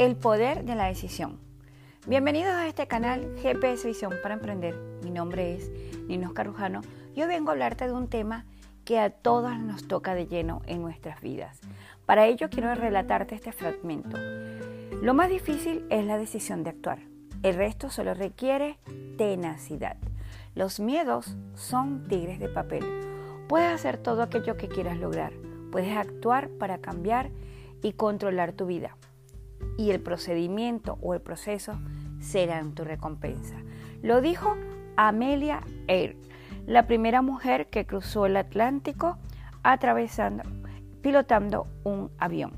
El poder de la decisión. Bienvenidos a este canal GPS Visión para Emprender. Mi nombre es Nino Carujano y hoy vengo a hablarte de un tema que a todas nos toca de lleno en nuestras vidas. Para ello quiero relatarte este fragmento. Lo más difícil es la decisión de actuar. El resto solo requiere tenacidad. Los miedos son tigres de papel. Puedes hacer todo aquello que quieras lograr. Puedes actuar para cambiar y controlar tu vida y el procedimiento o el proceso serán tu recompensa. Lo dijo Amelia Earhart, la primera mujer que cruzó el Atlántico atravesando, pilotando un avión.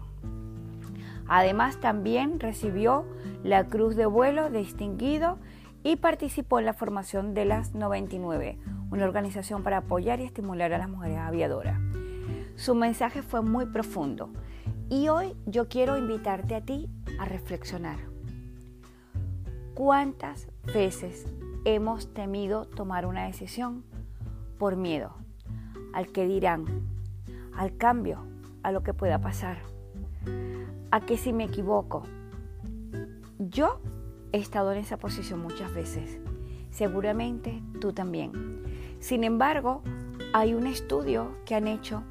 Además también recibió la Cruz de Vuelo distinguido y participó en la formación de las 99, una organización para apoyar y estimular a las mujeres aviadoras. Su mensaje fue muy profundo y hoy yo quiero invitarte a ti a reflexionar. ¿Cuántas veces hemos temido tomar una decisión por miedo al que dirán, al cambio, a lo que pueda pasar, a que si me equivoco? Yo he estado en esa posición muchas veces, seguramente tú también. Sin embargo, hay un estudio que han hecho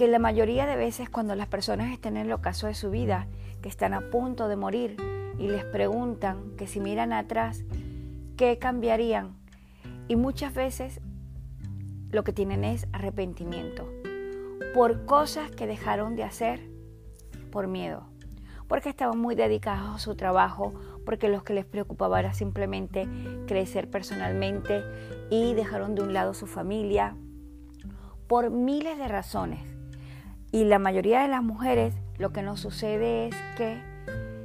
que la mayoría de veces cuando las personas están en el ocaso de su vida, que están a punto de morir y les preguntan que si miran atrás, ¿qué cambiarían? Y muchas veces lo que tienen es arrepentimiento por cosas que dejaron de hacer por miedo, porque estaban muy dedicados a su trabajo, porque lo que les preocupaba era simplemente crecer personalmente y dejaron de un lado su familia, por miles de razones. Y la mayoría de las mujeres lo que nos sucede es que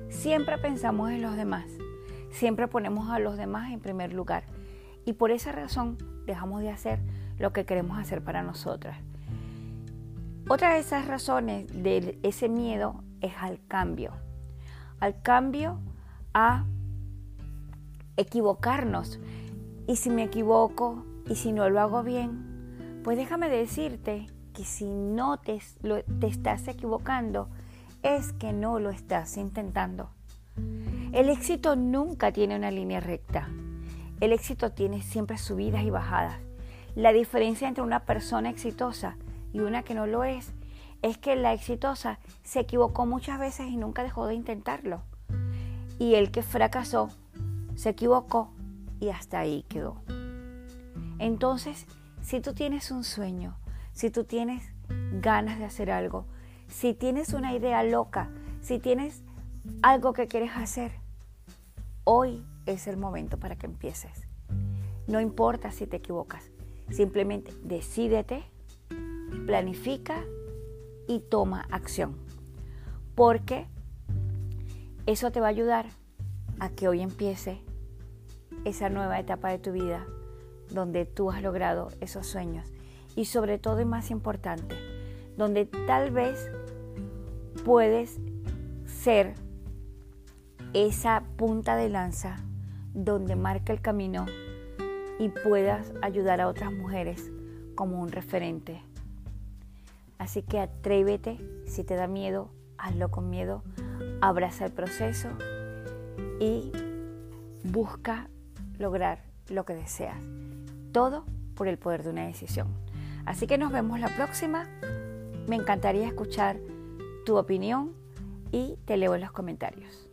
siempre pensamos en los demás, siempre ponemos a los demás en primer lugar y por esa razón dejamos de hacer lo que queremos hacer para nosotras. Otra de esas razones de ese miedo es al cambio, al cambio a equivocarnos. Y si me equivoco y si no lo hago bien, pues déjame decirte que si no te, te estás equivocando, es que no lo estás intentando. El éxito nunca tiene una línea recta. El éxito tiene siempre subidas y bajadas. La diferencia entre una persona exitosa y una que no lo es es que la exitosa se equivocó muchas veces y nunca dejó de intentarlo. Y el que fracasó se equivocó y hasta ahí quedó. Entonces, si tú tienes un sueño, si tú tienes ganas de hacer algo, si tienes una idea loca, si tienes algo que quieres hacer, hoy es el momento para que empieces. No importa si te equivocas, simplemente decídete, planifica y toma acción. Porque eso te va a ayudar a que hoy empiece esa nueva etapa de tu vida donde tú has logrado esos sueños y sobre todo y más importante, donde tal vez puedes ser esa punta de lanza donde marca el camino y puedas ayudar a otras mujeres como un referente. Así que atrévete, si te da miedo, hazlo con miedo, abraza el proceso y busca lograr lo que deseas. Todo por el poder de una decisión. Así que nos vemos la próxima. Me encantaría escuchar tu opinión y te leo en los comentarios.